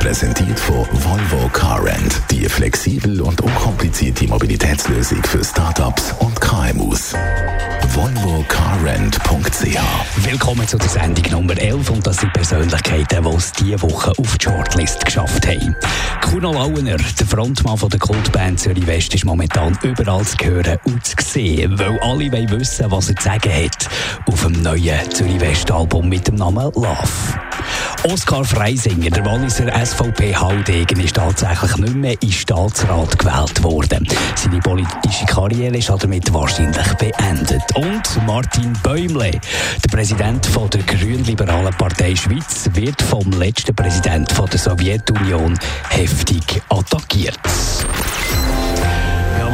Präsentiert von Volvo Car Rent. Die flexibel und unkomplizierte Mobilitätslösung für Startups und KMUs volvocarrent.ch. Willkommen zu der Sendung Nummer 11 und das sind Persönlichkeiten, die es diese Woche auf die Shortlist geschafft haben. Kuno Lauener, der Frontmann von der Kultband Zürich West, ist momentan überall zu hören und zu sehen, weil alle wollen wissen, was er zu sagen hat auf dem neuen Zürich West Album mit dem Namen Love. Oskar Freisinger, der Walliser SVP-Haudegen, ist tatsächlich nicht mehr in Staatsrat gewählt worden. Seine politische Karriere ist damit wahrscheinlich beendet. Und Martin Bäumle, der Präsident von der Grünliberalen Partei Schweiz, wird vom letzten Präsident von der Sowjetunion heftig attackiert.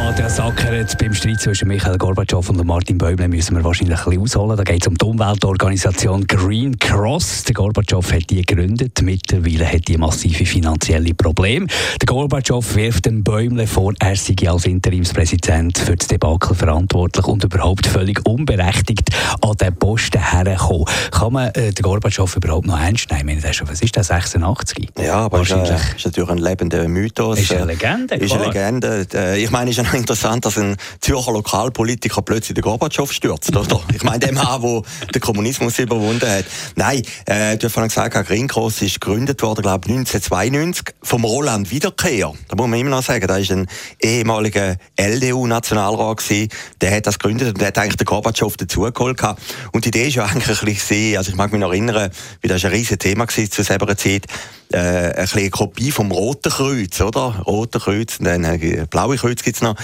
Nadja Sackeret, beim Streit zwischen Michael Gorbatschow und Martin Bäumle müssen wir wahrscheinlich ein bisschen ausholen. Da geht es um die Umweltorganisation Green Cross. Der Gorbatschow hat die gegründet. Mittlerweile hat die massive finanzielle Probleme. Der Gorbatschow wirft dem Bäumle vor, er sei als Interimspräsident für das Debakel verantwortlich und überhaupt völlig unberechtigt an den Posten hergekommen. Kann man äh, den Gorbatschow überhaupt noch ernst nehmen? Was ist das, 86? Ja, aber es ist, äh, ist, natürlich ein lebender Mythos. Ist eine Legende, Ist eine Legende. Äh, ich meine, ist interessant, dass ein Zürcher Lokalpolitiker plötzlich den Gorbatschow stürzt, oder? Ich meine, der Mann, der den Kommunismus überwunden hat. Nein, äh, du hast vorhin gesagt, Green Cross ist gegründet worden, glaube ich, 1992 vom Roland Wiederkehr. Da muss man immer noch sagen, da ist ein ehemaliger LDU-Nationalrat gewesen, der hat das gegründet und der hat eigentlich den Gorbatschow dazugeholt Und die Idee ist ja eigentlich ein bisschen, also ich mag mich noch erinnern, wie das ein riesiges Thema war zu selber Zeit, äh, eine Kopie vom Roten Kreuz, oder? Rote Kreuz, und dann äh, blaue Kreuz gibt's noch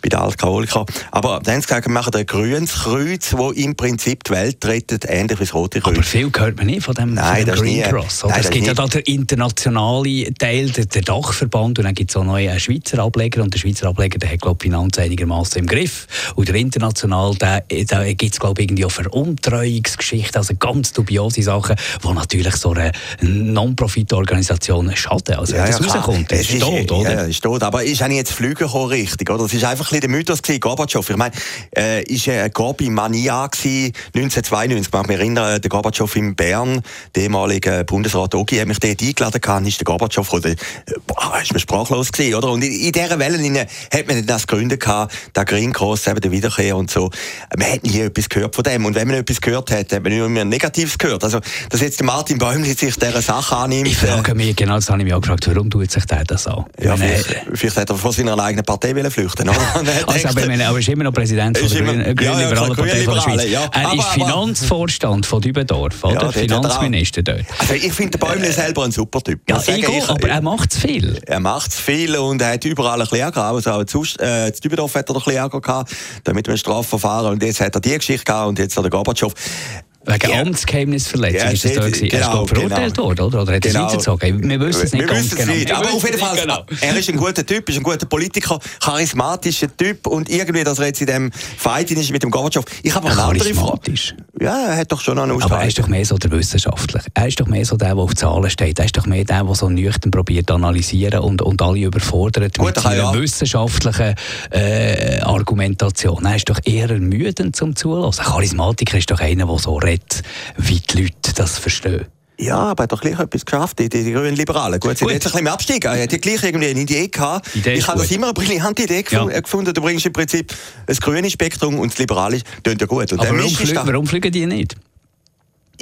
bei den Alkoholikern. Aber dann haben sie gesagt, wir machen ein grünes Kreuz, das im Prinzip die Welt rettet, ähnlich wie das Rote Kreuz. Aber viel hört man nicht von dem, Nein, von dem Green nie, Cross. Nein, es gibt ja da den internationalen Teil, der, der Dachverband, und dann gibt es auch noch einen Schweizer Ableger, und der Schweizer Ableger, der hat, glaube ich, Finanz einigermaßen im Griff. Und der international, da gibt es, glaube ich, irgendwie auch Veruntreuungsgeschichten, also ganz dubiose Sachen, die natürlich so eine Non-Profit-Organisation schaden. Also, wenn ja, das ja, rauskommt, ist es tot, oder? Ja, ist tot. Aber ist auch nicht jetzt Flüge richtig, oder? Das ist einfach ein bisschen der Mythos gewesen, Gorbatschow. Ich meine, äh, ist ja eine Gorbi-Mania 1992. Ich mich erinnern, der Gorbatschow in Bern, der ehemalige Bundesrat Ogi, hat mich dort eingeladen gehabt, ist der Gorbatschow gekommen. Boah, ist mir sprachlos gewesen, oder? Und in, in dieser Welle hat man das gegründet gehabt, der Green Cross, eben der Wiederkehr und so. Man hat nie etwas gehört von dem. Und wenn man etwas gehört hat, hat man immer Negatives gehört. Also, dass jetzt Martin Bäumli sich dieser Sache annimmt. Ich frage mich, genau das habe ich mich auch gefragt, warum tut sich der das an? Ja, vielleicht, vielleicht hat er von seiner eigenen Partei flüchten oder? also, aber, meine, aber er ist immer noch Präsident von der Grünen Grün Liberalen Partei von der Schweiz. Ja. Er aber, ist Finanzvorstand von Dübendorf, oder? Ja, Finanzminister dort. Also ich finde Bäumle selber ein super Typ. Ja, ich ich, aber er macht es viel. Er macht es viel und er hat überall ein bisschen Ärger gehabt. Also zu, äh, zu Dübendorf hat er ein bisschen Ärger gehabt, damit wir ein Strafverfahren und jetzt hat er die Geschichte gehabt und jetzt hat der Gorbatschow. Wegen ja. Amtsgeheimnisverletzung ja, ist das da gewesen. Genau, er ist genau, verurteilt genau. worden, oder? Oder hat er genau. weitergezogen? Wir wissen es nicht wir ganz genau. Nicht. Aber auf jeden Fall, genau. er ist ein guter Typ, ist ein guter Politiker, charismatischer Typ und irgendwie, dass er jetzt in dem Fight ist mit dem Gorbatschow. Ich habe eine andere Frage. Ja, er hat doch schon noch eine Ausstrahlung. Aber er ist doch mehr so der Wissenschaftler. Er ist doch mehr so der, der auf Zahlen steht. Er ist doch mehr der, der so nüchtern probiert zu analysieren und, und alle überfordert Gut, mit seiner ja. wissenschaftlichen äh, Argumentation. Er ist doch eher ermüdend zum Zuhören. Charismatiker ist doch einer, der so redet, wie die Leute das verstehen. Ja, aber er hat doch gleich etwas geschafft, die, die, grünen Liberalen. Gut, sie sind jetzt ein bisschen im Abstieg. Er hat gleich irgendwie eine Idee gehabt. Idee ich habe das immer eine brillante Idee gefunden, ja. gefunden. Du bringst im Prinzip das grüne Spektrum und das liberale, klingt ja gut. Und aber warum, flü warum fliegen die nicht?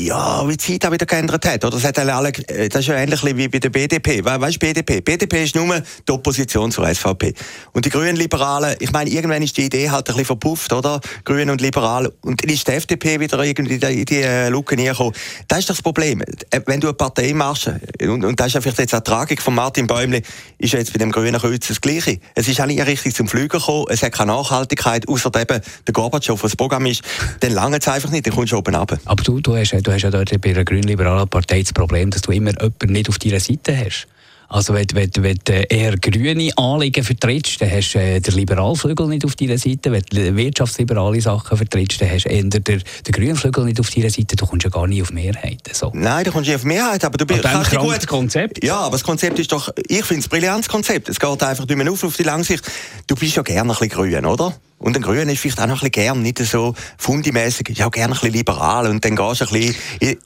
Ja, wie die Zeit auch wieder geändert hat. Oder? Das, hat alle, äh, das ist ja ähnlich wie bei der BDP. Weißt du, BDP? BDP ist nur die Opposition zur SVP. Und die Grünen Liberalen, ich meine, irgendwann ist die Idee halt ein bisschen verpufft, oder? Grüne und Liberale. Und dann ist die FDP wieder irgendwie in die, die äh, Lücke gekommen. Das ist das Problem. Äh, wenn du eine Partei machst, und, und das ist ja vielleicht jetzt eine Tragik von Martin Bäumle, ist ja jetzt bei dem Grünen Kreuz das Gleiche. Es ist auch nicht richtig zum Fliegen gekommen, es hat keine Nachhaltigkeit, außer eben der Gorbatschow, was das Programm ist. Dann lange es einfach nicht, dann kommst du oben runter. Aber du, du hast du hast ja dort bei der grünliberalen Partei das Problem, dass du immer jemanden nicht auf deiner Seite hast. Also wenn, wenn, wenn du eher grüne Anliegen vertrittst, dann hast du äh, den Liberalflügel nicht auf deiner Seite. Wenn du wirtschaftsliberale Sachen vertrittst, dann hast du eher den, den grünen Flügel nicht auf deiner Seite. Du kommst ja gar nicht auf Mehrheiten. So. Nein, du kommst nicht auf Mehrheit, aber du bist ein gutes Konzept. Ja, aber das Konzept ist doch, ich finde es ein brillantes Konzept. Es geht einfach nicht mehr auf auf die lange Sicht. Du bist ja gerne ein bisschen grün, oder? Und ein Grüner ist vielleicht auch noch ein bisschen gern, nicht so fundimäßig, ja, gerne ein bisschen liberal. Und dann gehst du ein bisschen,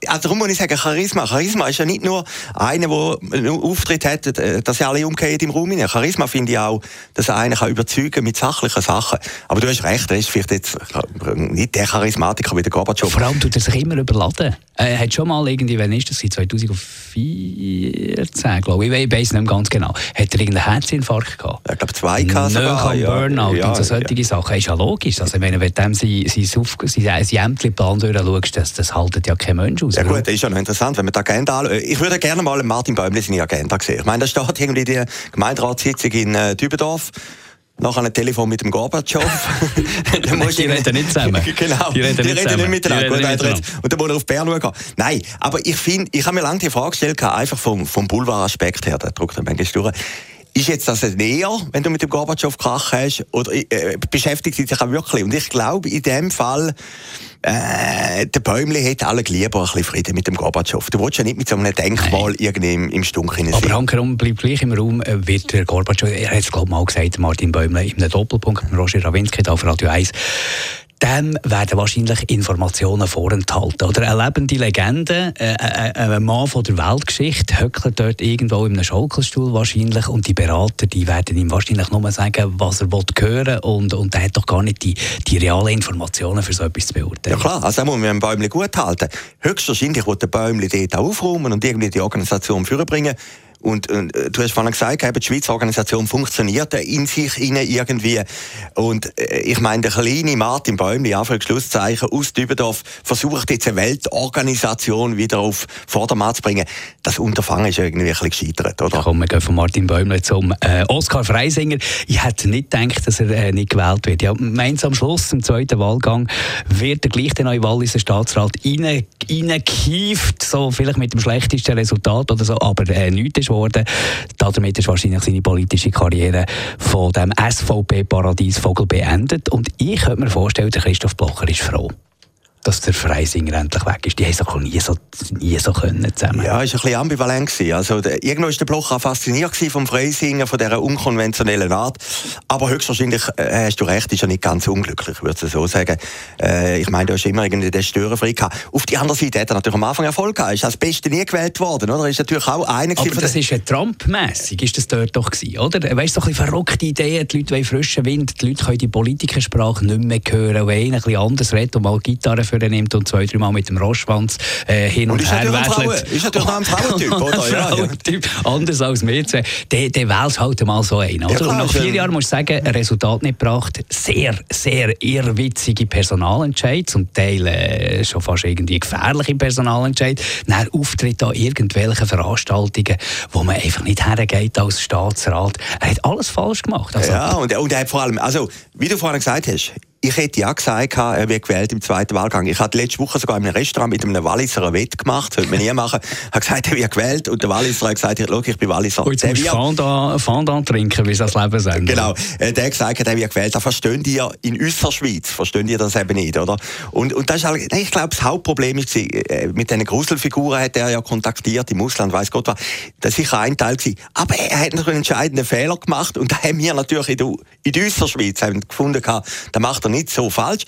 also darum muss ich sagen, Charisma. Charisma ist ja nicht nur einer, der einen Auftritt hat, äh, dass sie alle umgehen im Raum hinein. Charisma finde ich auch, dass er einen kann überzeugen mit sachlichen Sachen. Aber du hast recht, er ist vielleicht jetzt nicht der Charismatiker wie der Gorbatschow. Vor allem tut er sich immer überladen. Er hat schon mal irgendwie, wann ist das, 2014, glaube ich, ich weiß nicht mehr ganz genau, hat er irgendeinen Herzinfarkt gehabt. Ich glaube, zwei gehabt. Ja. Burnout ja, und so solche ja. Sachen. Ist ja logisch. Also, wenn du dem sein, sein, sein, sein Ämterplan durchschaust, das, das haltet ja kein Mensch aus. Ja gut, das ist ja noch interessant, wenn man die Agenda anschaut. Ich würde gerne mal Martin Bäumle seine Agenda sehen. Ich meine, da steht irgendwie die Gemeinderatssitzung in äh, Dübendorf nachher ein Telefon mit dem Gorbatschow. dann musst die reden nicht zusammen. genau, die reden, die nicht, reden nicht miteinander. Gut, nicht miteinander. Und dann muss er auf Bern schauen. Nein, aber ich finde, ich habe mir lange die Frage gestellt, einfach vom, vom Boulevard-Aspekt her, der druckt dann manchmal durch. Ist jetzt das näher, wenn du mit dem Gorbatschow Krach hast, oder äh, beschäftigt sich auch wirklich? Und ich glaube, in dem Fall, äh, der Bäumli hätte alle lieber ein bisschen Frieden mit dem Gorbatschow. Du willst ja nicht mit so einem Denkmal Nein. irgendwie im, im Stunk hinein Aber Hankerum bleibt gleich im Raum, äh, wird der Gorbatschow, er hat es glaube ich mal gesagt, Martin Bäumle, in einem Doppelpunkt mit Roger Rawinski auf Radio 1, dem werden wahrscheinlich Informationen vorenthalten. Oder eine lebende Legende, äh, äh, äh, ein Mann von der Weltgeschichte, höckelt dort irgendwo in einem Schaukelstuhl wahrscheinlich und die Berater, die werden ihm wahrscheinlich nur sagen, was er will hören und, und er hat doch gar nicht die, die realen Informationen für so etwas zu beurteilen. Ja klar, also muss man ein Bäumchen gut halten. Höchstwahrscheinlich wird der Bäumchen dort aufräumen und irgendwie die Organisation führen und, und äh, du hast vorhin gesagt, die Schweizer Organisation funktioniert in sich irgendwie. Und äh, ich meine, der kleine Martin Bäumli, Anführungs Schlusszeichen, aus Dübendorf, versucht jetzt eine Weltorganisation wieder auf Vordermann zu bringen. Das Unterfangen ist irgendwie ein bisschen gescheitert, oder? Komm, wir gehen von Martin Bäumli zum äh, Oskar Freisinger. Ich hätte nicht gedacht, dass er äh, nicht gewählt wird. Ja, meins am Schluss, im zweiten Wahlgang, wird der gleich der neue Walliser Staatsrat reingekieft, so vielleicht mit dem schlechtesten Resultat oder so, aber äh, nichts ist worden. Damit ist wahrscheinlich seine politische Karriere von dem SVP-Paradies Vogel beendet. Und ich könnte mir vorstellen, der Christoph Blocher ist froh dass der Freisinger endlich weg ist. Die haben es nie so, nie so können zusammen. Ja, ist ein bisschen ambivalent gewesen. Also, der, irgendwo ist der Bloch auch fasziniert vom Freisinger, von dieser unkonventionellen Art. Aber höchstwahrscheinlich, äh, hast du recht, ist er nicht ganz unglücklich, würde ich so sagen. Äh, ich meine, du hast immer irgendwie den Störenfrei gehabt. Auf der anderen Seite hat er natürlich am Anfang Erfolg gehabt. Ist als Beste nie gewählt worden, oder? Ist natürlich auch einer Aber das ist ja Trump-mässig, ist das dort doch gewesen, oder? Weißt du, so ein bisschen verrückte Ideen, die Leute wollen frischen Wind, die Leute können die Politikersprache nicht mehr hören, wenn einer ein bisschen anders redet und mal Gitarre für nimmt und zwei, drei Mal mit dem Roschwanz äh, hin und, und her wechselt. Ist natürlich auch ein Frauentyp, oder? Ja, Frauentyp, anders als wir zwei. Der, der wählt halt mal so ein. Oder? Ja, und nach vier Jahren muss ich sagen, ein Resultat nicht gebracht. Sehr, sehr irrwitzige Personalentscheid, zum Teil äh, schon fast irgendwie gefährliche Personalentscheid. Dann Auftritt an irgendwelchen Veranstaltungen, wo man einfach nicht hergeht als Staatsrat. Er hat alles falsch gemacht. Also, ja, und, und er hat vor allem, also, wie du vorhin gesagt hast, ich hätte ja gesagt, er wird gewählt im zweiten Wahlgang. Ich hatte letzte Woche sogar in einem Restaurant mit einem Walliser Wett gemacht, sollte man nie machen. Er hat gesagt, er wird gewählt und der Walliser hat gesagt, schau, ich bin Walliser. Und jetzt musst du Fondant, trinken, wie das Leben sagen. Genau. Äh, der hat gesagt, er wird gewählt. Da verstehen die ja in unserer Schweiz, verstehen die das eben nicht, oder? Und, und das ist halt, ich glaube, das Hauptproblem ist, äh, mit diesen Gruselfiguren hat er ja kontaktiert im Ausland, weiß Gott was. Das ist sicher ein Teil gewesen. Aber er hat natürlich einen entscheidenden Fehler gemacht und da haben wir natürlich in, der, in unserer Schweiz haben gefunden, da macht er nicht so falsch.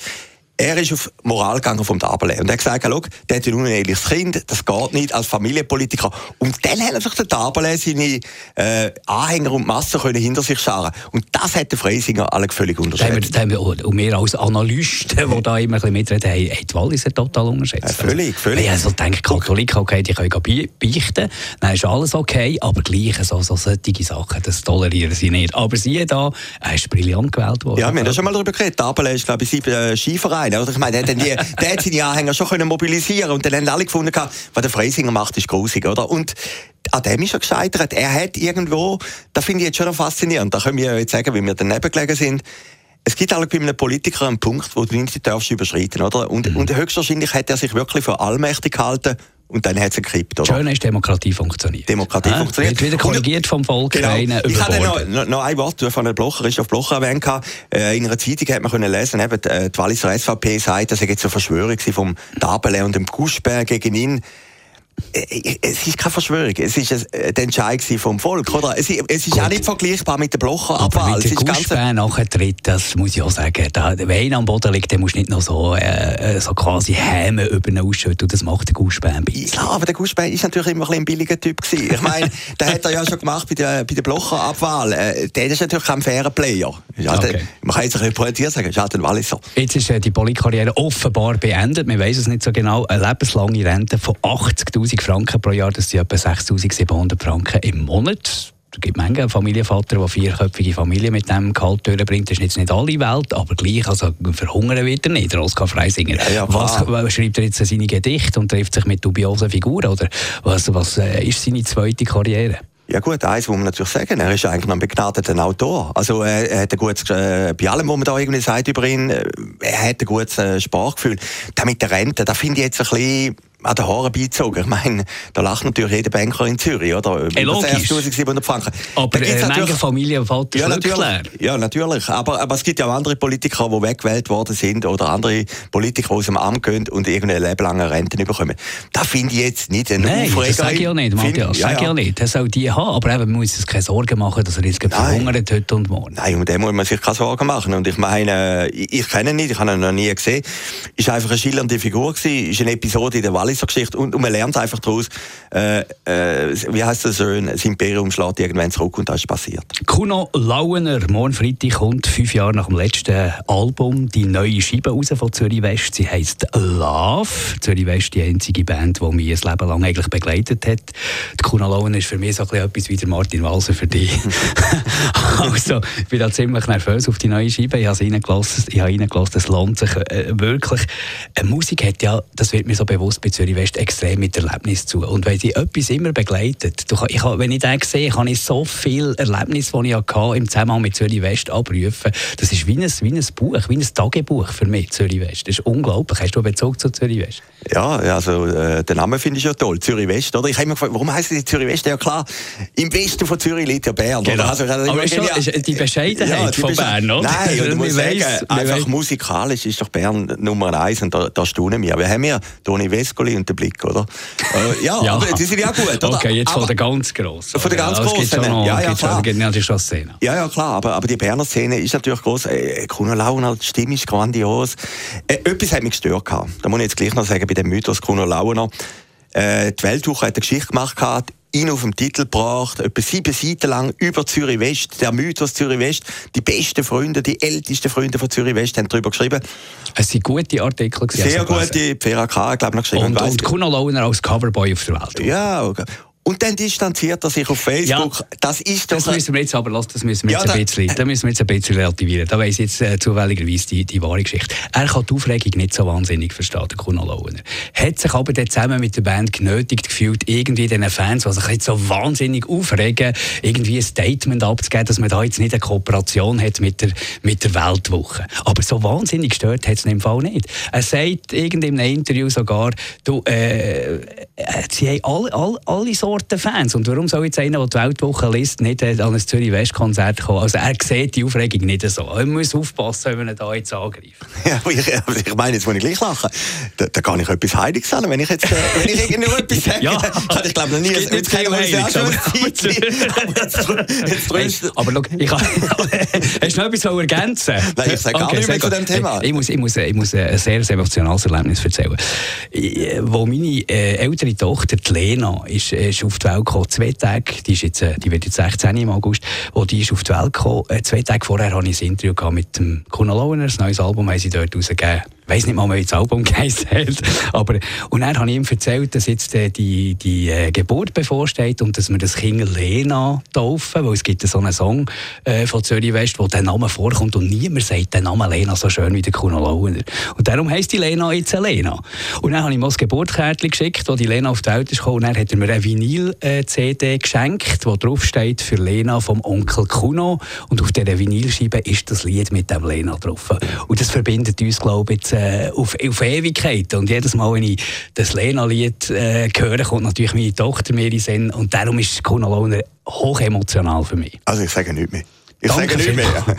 Er ist auf Moral gegangen vom Dabele und er hat gesagt, schau, der hat ein uneheliches Kind, das geht nicht als Familienpolitiker. Und dann hat natürlich der Dabele seine äh, Anhänger und Massen können hinter sich scharen. Und das hat der Freisinger alle völlig unterschätzt. Haben wir, und wir als Analysten, die da immer ein bisschen mitreden, haben, die Walliser total unterschätzt. Ja, völlig, völlig. Ich also denke, Katholiken, okay, die können beichten, dann ist alles okay, aber gleich so, so solche Sachen, das tolerieren sie nicht. Aber sie da, er ist brillant gewählt worden. Ja, wir haben ja schon mal darüber geredet. Dabele ist, glaube ich, sieben äh, Skiverein Verein. Oder? Ich meine, der, die, der hat seine Anhänger schon können mobilisieren und dann haben alle gefunden, was der Freisinger macht, ist grusig, oder? Und an dem ist er gescheitert. Er hat irgendwo, da finde ich jetzt schon faszinierend, da können wir jetzt sagen, wie wir daneben gelegen sind, es gibt halt bei einem Politiker einen Punkt, wo du nicht darfst überschreiten, oder? Und, mhm. und höchstwahrscheinlich hat er sich wirklich für allmächtig gehalten und dann hat es gekippt. Oder? Schön ist Demokratie funktioniert. Demokratie ja, funktioniert. Wird wieder korrigiert vom Volk. Genau. Ich hatte noch, noch, noch ein Wort von der Blocher, ist auf Blocher erwähnt. Äh, in einer Zeitung hat man können lesen, eben, äh, die Walliser SVP sagt, dass er jetzt eine Verschwörung vom Dabele und dem Guschberg gegen ihn. Äh, äh, es ist keine Verschwörung, es ist der Entscheid vom Volk, oder? Es, ist Gut. auch nicht vergleichbar mit der Blocher-Abwahl. Aber mit der Guschbär nachtritt, das muss ich auch sagen, da, wenn einer am Boden liegt, musst du nicht noch so, äh, so quasi Häme über ihn ausschütten, das macht der Guschbär ein bisschen. Ja, aber der Guschbär ist natürlich immer ein, ein billiger Typ gewesen. Ich meine, der hat er ja schon gemacht bei der, bei der Blocher-Abwahl. Äh, der ist natürlich kein fairer Player. Ja, okay. der, man kann jetzt ein bisschen pointiert sagen, ist halt ein Walliser. Jetzt ist äh, die Politkarriere offenbar beendet, man weiß es nicht so genau, eine lebenslange Rente von 80'000 1000 Franken pro Jahr, das sind etwa 6700 Franken im Monat. Es gibt Menge Familienvater, der vierköpfige Familie mit dem Gehalt durchbringt. Das ist jetzt nicht alle Welt, aber gleich, also verhungern wird er nicht, Oskar Freisinger. Ja, ja, was, was, schreibt er jetzt seine Gedichte und trifft sich mit dubiosen Figuren? Oder was, was äh, ist seine zweite Karriere? Ja gut, eins muss man natürlich sagen, er ist eigentlich ein begnadeter Autor. Also äh, er hat ein gutes, äh, bei allem, was man da irgendwie sagt über ihn, äh, er hat ein gutes äh, Sprachgefühl. Da mit der Rente, da finde ich jetzt ein bisschen an den Haaren beizogen. Ich meine, da lacht natürlich jeder Banker in Zürich, oder? Hey, logisch. 1700 Franken. Aber äh, manche Familien fällt ja, natürlich, ja, natürlich. Aber, aber es gibt ja auch andere Politiker, die weggewählt worden sind oder andere Politiker, die aus dem Amt gehen und irgendeine lebenlange Rente bekommen. Das finde ich jetzt nicht ein Nein, Aufreger. das sage ich auch nicht, Matthias. Ja, sage ich auch nicht. Das soll die haben. Aber eben, man muss sich keine Sorgen machen, dass er jetzt verhungert heute und morgen. Nein, um den muss man sich keine Sorgen machen. Und ich meine, ich, ich kenne ihn nicht, ich habe ihn noch nie gesehen. Ist einfach eine schillernde Figur gewesen, ist eine Episode in der Walliser Geschichte und, und man lernt einfach daraus, äh, äh, wie heißt das schön, das Imperium schlägt irgendwann zurück und das ist passiert. Kuno Lauener, morgen Freitag kommt fünf Jahre nach dem letzten Album die neue Scheibe raus von Zürich West. Sie heisst Love. Zürich West die einzige Band, die mich ein Leben lang eigentlich begleitet hat. Die Kuno Lauener ist für mich so etwas wie der Martin Walser für dich. also, ich bin da ziemlich nervös auf die neue Scheibe. Ich habe reingelassen, ich habe reingelassen es lohnt sich äh, wirklich. Eine Musik hat ja, das wird mir so bewusst bei Zürich West, extrem mit Erlebnis zu. Und wenn sie etwas immer begleitet, du, ich, wenn ich den sehe, kann ich so viel Erlebnis, die ich hatte, im Zusammenhang mit Zürich West abrufen. Das ist wie ein, wie ein Buch, wie ein Tagebuch für mich, Zürich West. Das ist unglaublich. Hast du einen Bezug zu Zürich West? Ja, also äh, den Namen finde ich ja toll, Zürich West. Oder? Ich habe immer gefragt, warum heißt es Zürich West? Ja klar, im Westen von Zürich liegt ja Bern. Genau. Also, also, Aber schon, ja, die Bescheidenheit ja, die von Bern, oder? Nein, und du musst sagen, einfach musikalisch ist doch Bern Nummer eins und da, da staunen wir. Wir haben ja Toni Vescoli und den Blick, oder? Äh, ja, ja, aber die sind ja gut, oder? Okay, jetzt aber, von der ganz grossen. Von der ganz ja, grossen. Ja, ja, klar. Schon. Ja, ja, klar. Aber, aber die Berner Szene ist natürlich groß. Äh, Kuno Launer, die Stimme ist grandios. Äh, etwas hat mich gestört. Gehabt. Da muss ich jetzt gleich noch sagen, dem Mythos Kuno Launer. Äh, die Weltwoche hat eine Geschichte gemacht, gehabt, ihn auf den Titel gebracht, etwa sieben Seiten lang über Zürich West, der Mythos Zürich West. Die besten Freunde, die ältesten Freunde von Zürich West haben darüber geschrieben. Es sind gute Artikel. Sehr also gute, Vera K. glaube ich, noch geschrieben. Und, und Kuno Launer als Coverboy auf der Welt. Ja, okay. Und dann distanziert er sich auf Facebook. Ja, das ist doch... Das müssen wir jetzt aber lassen, das müssen wir ja, jetzt ein bisschen, da müssen wir jetzt ein bisschen relativieren. Da weiss jetzt äh, zufälligerweise die, die wahre Geschichte. Er kann die Aufregung nicht so wahnsinnig verstehen, der Kuno Launer. Hat sich aber dann zusammen mit der Band genötigt gefühlt, irgendwie den Fans, die sich jetzt so wahnsinnig aufregen, irgendwie ein Statement abzugeben, dass man da jetzt nicht eine Kooperation hat mit der, mit der Weltwoche. Aber so wahnsinnig gestört hat es im Fall nicht. Er sagt irgendwie in einem Interview sogar, du, äh, äh sie haben alle, alle, alle so Fans. Und warum soll jetzt einer, der die Weltwoche liest, nicht an ein Zürich-West-Konzert kommen? Also er sieht die Aufregung nicht so. Er muss aufpassen, wenn ihn da jetzt angreift. Ja, ich, ich meine, jetzt muss ich gleich lachen. Da, da kann ich etwas Heiliges sagen, wenn ich jetzt, äh, wenn ich irgendwo etwas sage. ja. Kann ich glaube noch nie... Ja schon jetzt trösten. Aber schau, ich kann... Hast du noch etwas ergänzen Nein, ich sage okay, gar nicht mehr zu dem Thema. Ich muss, ich muss, ich muss ein sehr, sehr emotionales Erlebnis erzählen. Wo meine äh, ältere Tochter, die Lena, ist, ist auf die Welt gekommen. Zwei Tage, die, ist jetzt, äh, die wird jetzt 16 im August, wo die ist auf die Welt gekommen. Äh, zwei Tage vorher hatte ich ein Interview mit dem Kuno Launer, ein neues Album haben sie dort rausgegeben ich weiß nicht mal, wie das Album hat. Aber, und dann habe ich ihm erzählt, dass jetzt äh, die, die äh, Geburt bevorsteht und dass wir das Kind Lena taufen, weil es gibt so einen Song äh, von Zürich West, wo der Name vorkommt und niemand sagt den Namen Lena so schön wie der Kuno Launer. Und darum heisst die Lena jetzt Lena. Und dann habe ich ihm das Geburtskärtchen geschickt, wo die Lena auf die Welt ist gekommen. Und dann hat er mir eine Vinyl-CD geschenkt, wo drauf steht für Lena vom Onkel Kuno. Und auf dieser Vinylscheibe ist das Lied mit dem Lena drauf. Und das verbindet uns, glaube ich, äh, auf, auf Ewigkeit. Und jedes Mal, wenn ich das Lena-Lied äh, höre, kommt natürlich meine Tochter mir in Sinn. Und darum ist Kuno Lohner hochemotional für mich. Also ich sage nichts mehr. Ich Danke sage nicht mehr.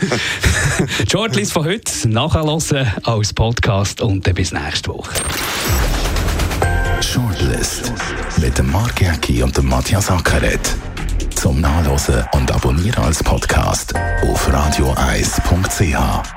Die Shortlist von heute nachhören als Podcast und dann bis nächste Woche. Shortlist mit dem Mark Jäcki und dem Matthias Ackeret. Zum Nachlesen und Abonnieren als Podcast auf radioeis.ch.